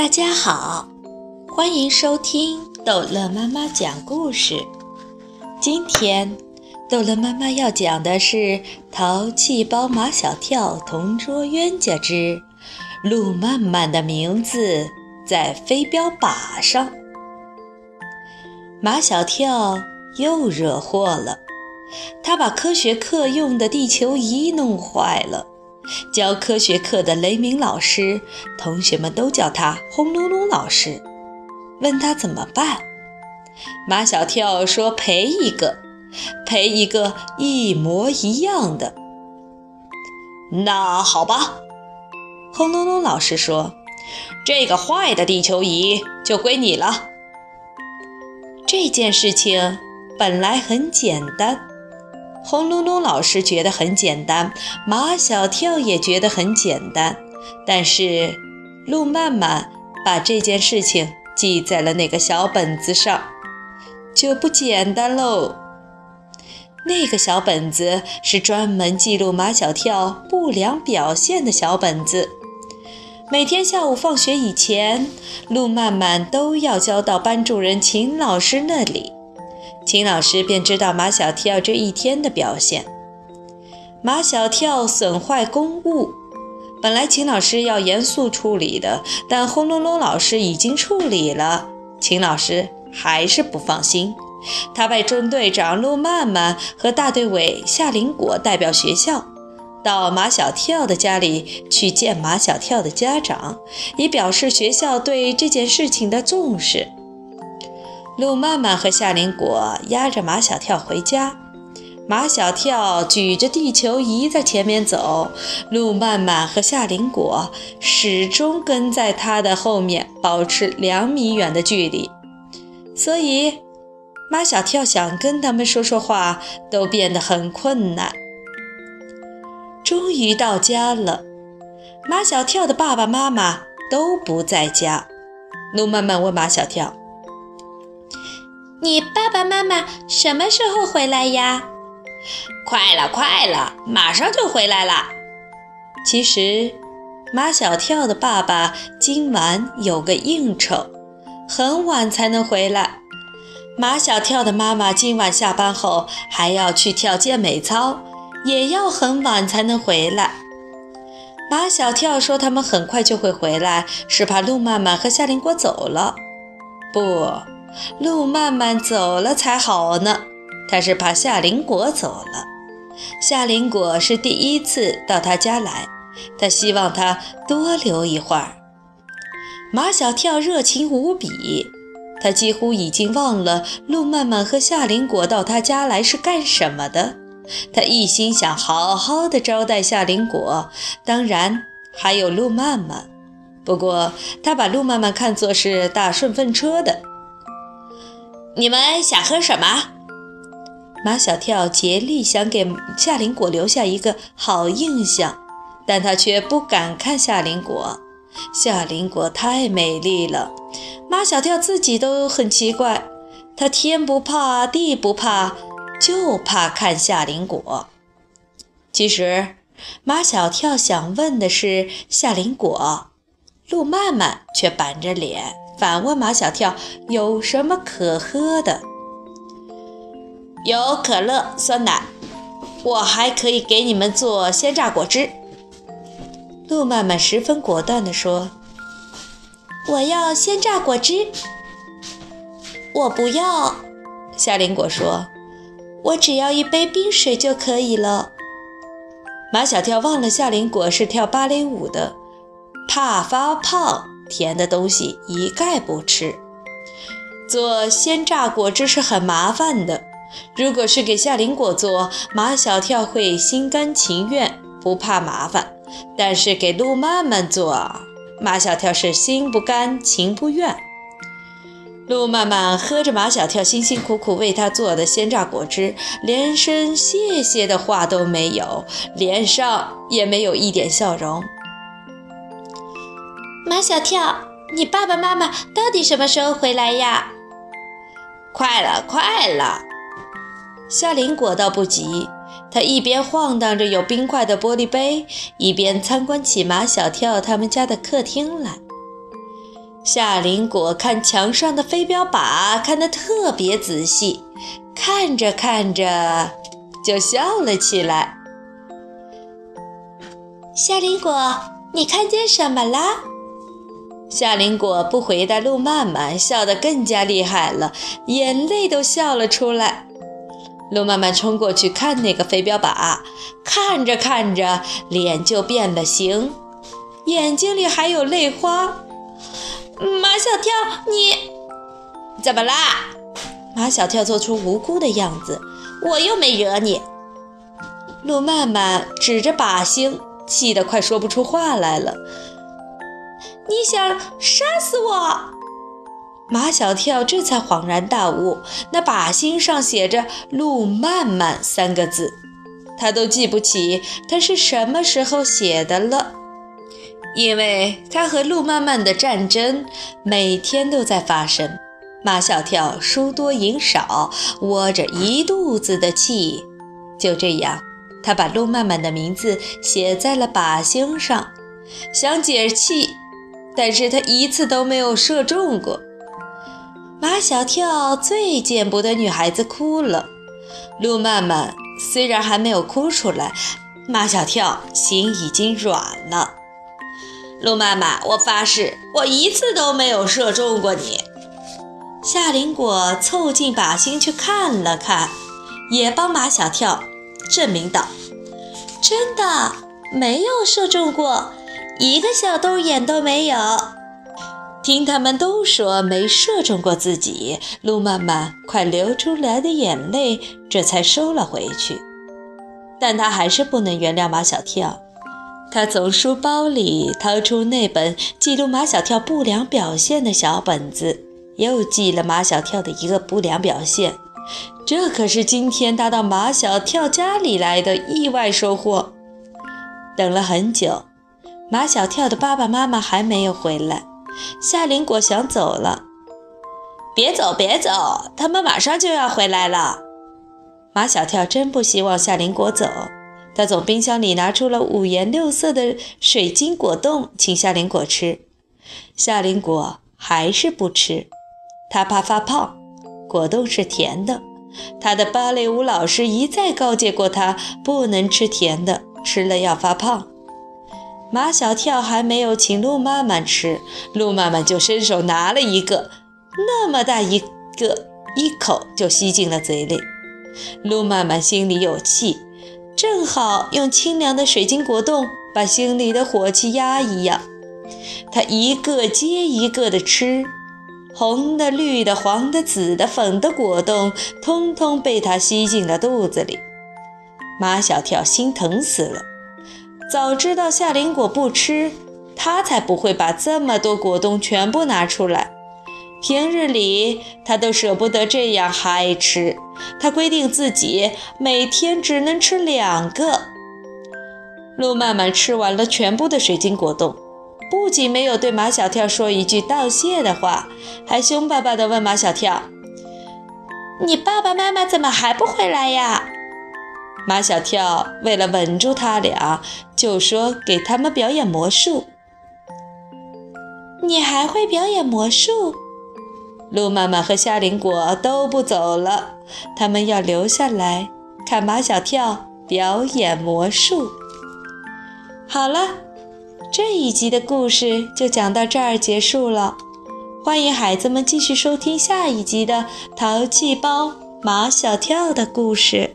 大家好，欢迎收听逗乐妈妈讲故事。今天，逗乐妈妈要讲的是《淘气包马小跳同桌冤家之路漫漫的名字在飞镖靶上》。马小跳又惹祸了，他把科学课用的地球仪弄坏了。教科学课的雷鸣老师，同学们都叫他轰隆隆老师。问他怎么办，马小跳说赔一个，赔一个一模一样的。那好吧，轰隆隆老师说，这个坏的地球仪就归你了。这件事情本来很简单。轰隆隆老师觉得很简单，马小跳也觉得很简单，但是路漫漫把这件事情记在了那个小本子上，就不简单喽。那个小本子是专门记录马小跳不良表现的小本子，每天下午放学以前，路漫漫都要交到班主任秦老师那里。秦老师便知道马小跳这一天的表现。马小跳损坏公物，本来秦老师要严肃处理的，但轰隆隆老师已经处理了，秦老师还是不放心。他派中队长陆曼曼和大队委夏林果代表学校，到马小跳的家里去见马小跳的家长，以表示学校对这件事情的重视。路漫漫和夏林果押着马小跳回家，马小跳举着地球仪在前面走，路漫漫和夏林果始终跟在他的后面，保持两米远的距离。所以，马小跳想跟他们说说话都变得很困难。终于到家了，马小跳的爸爸妈妈都不在家。路漫漫问马小跳。你爸爸妈妈什么时候回来呀？快了，快了，马上就回来了。其实，马小跳的爸爸今晚有个应酬，很晚才能回来。马小跳的妈妈今晚下班后还要去跳健美操，也要很晚才能回来。马小跳说他们很快就会回来，是怕陆漫漫和夏林果走了。不。路漫漫走了才好呢，他是怕夏林果走了。夏林果是第一次到他家来，他希望他多留一会儿。马小跳热情无比，他几乎已经忘了路漫漫和夏林果到他家来是干什么的。他一心想好好的招待夏林果，当然还有路漫漫。不过他把路漫漫看作是搭顺风车的。你们想喝什么？马小跳竭力想给夏林果留下一个好印象，但他却不敢看夏林果。夏林果太美丽了，马小跳自己都很奇怪。他天不怕地不怕，就怕看夏林果。其实，马小跳想问的是夏林果，路漫漫却板着脸。反问马小跳：“有什么可喝的？有可乐、酸奶，我还可以给你们做鲜榨果汁。”路漫漫十分果断地说：“我要鲜榨果汁。”“我不要。”夏林果说：“我只要一杯冰水就可以了。”马小跳忘了夏林果是跳芭蕾舞的，怕发胖。甜的东西一概不吃。做鲜榨果汁是很麻烦的。如果是给夏林果做，马小跳会心甘情愿，不怕麻烦；但是给路漫漫做，马小跳是心不甘情不愿。路漫漫喝着马小跳辛辛苦苦为他做的鲜榨果汁，连声谢谢的话都没有，脸上也没有一点笑容。马小跳，你爸爸妈妈到底什么时候回来呀？快了，快了。夏林果倒不急，他一边晃荡着有冰块的玻璃杯，一边参观起马小跳他们家的客厅来。夏林果看墙上的飞镖靶看得特别仔细，看着看着就笑了起来。夏林果，你看见什么了？夏林果不回答路曼曼，笑得更加厉害了，眼泪都笑了出来。路曼曼冲过去看那个飞镖靶，看着看着脸就变了形，眼睛里还有泪花。马小跳，你怎么啦？马小跳做出无辜的样子。我又没惹你。路曼曼指着靶心，气得快说不出话来了。你想杀死我？马小跳这才恍然大悟，那靶心上写着“路曼曼”三个字，他都记不起他是什么时候写的了。因为他和路曼曼的战争每天都在发生，马小跳输多赢少，窝着一肚子的气。就这样，他把路曼曼的名字写在了靶心上，想解气，但是他一次都没有射中过。马小跳最见不得女孩子哭了，路曼曼虽然还没有哭出来，马小跳心已经软了。陆曼曼，我发誓，我一次都没有射中过你。夏林果凑近靶心去看了看，也帮马小跳证明道：“真的没有射中过，一个小洞眼都没有。”听他们都说没射中过自己，陆曼曼快流出来的眼泪这才收了回去。但他还是不能原谅马小跳。他从书包里掏出那本记录马小跳不良表现的小本子，又记了马小跳的一个不良表现。这可是今天他到马小跳家里来的意外收获。等了很久，马小跳的爸爸妈妈还没有回来。夏林果想走了，别走，别走，他们马上就要回来了。马小跳真不希望夏林果走。他从冰箱里拿出了五颜六色的水晶果冻，请夏林果吃。夏林果还是不吃，他怕发胖。果冻是甜的，他的芭蕾舞老师一再告诫过他不能吃甜的，吃了要发胖。马小跳还没有请鹿妈妈吃，鹿妈妈就伸手拿了一个，那么大一个，一口就吸进了嘴里。鹿妈妈心里有气。正好用清凉的水晶果冻把心里的火气压一压，他一个接一个的吃，红的、绿的、黄的、紫的、粉的果冻，通通被他吸进了肚子里。马小跳心疼死了，早知道夏林果不吃，他才不会把这么多果冻全部拿出来。平日里他都舍不得这样嗨吃，他规定自己每天只能吃两个。陆曼曼吃完了全部的水晶果冻，不仅没有对马小跳说一句道谢的话，还凶巴巴地问马小跳：“你爸爸妈妈怎么还不回来呀？”马小跳为了稳住他俩，就说给他们表演魔术。你还会表演魔术？鹿妈妈和夏林果都不走了，他们要留下来看马小跳表演魔术。好了，这一集的故事就讲到这儿结束了。欢迎孩子们继续收听下一集的《淘气包马小跳》的故事。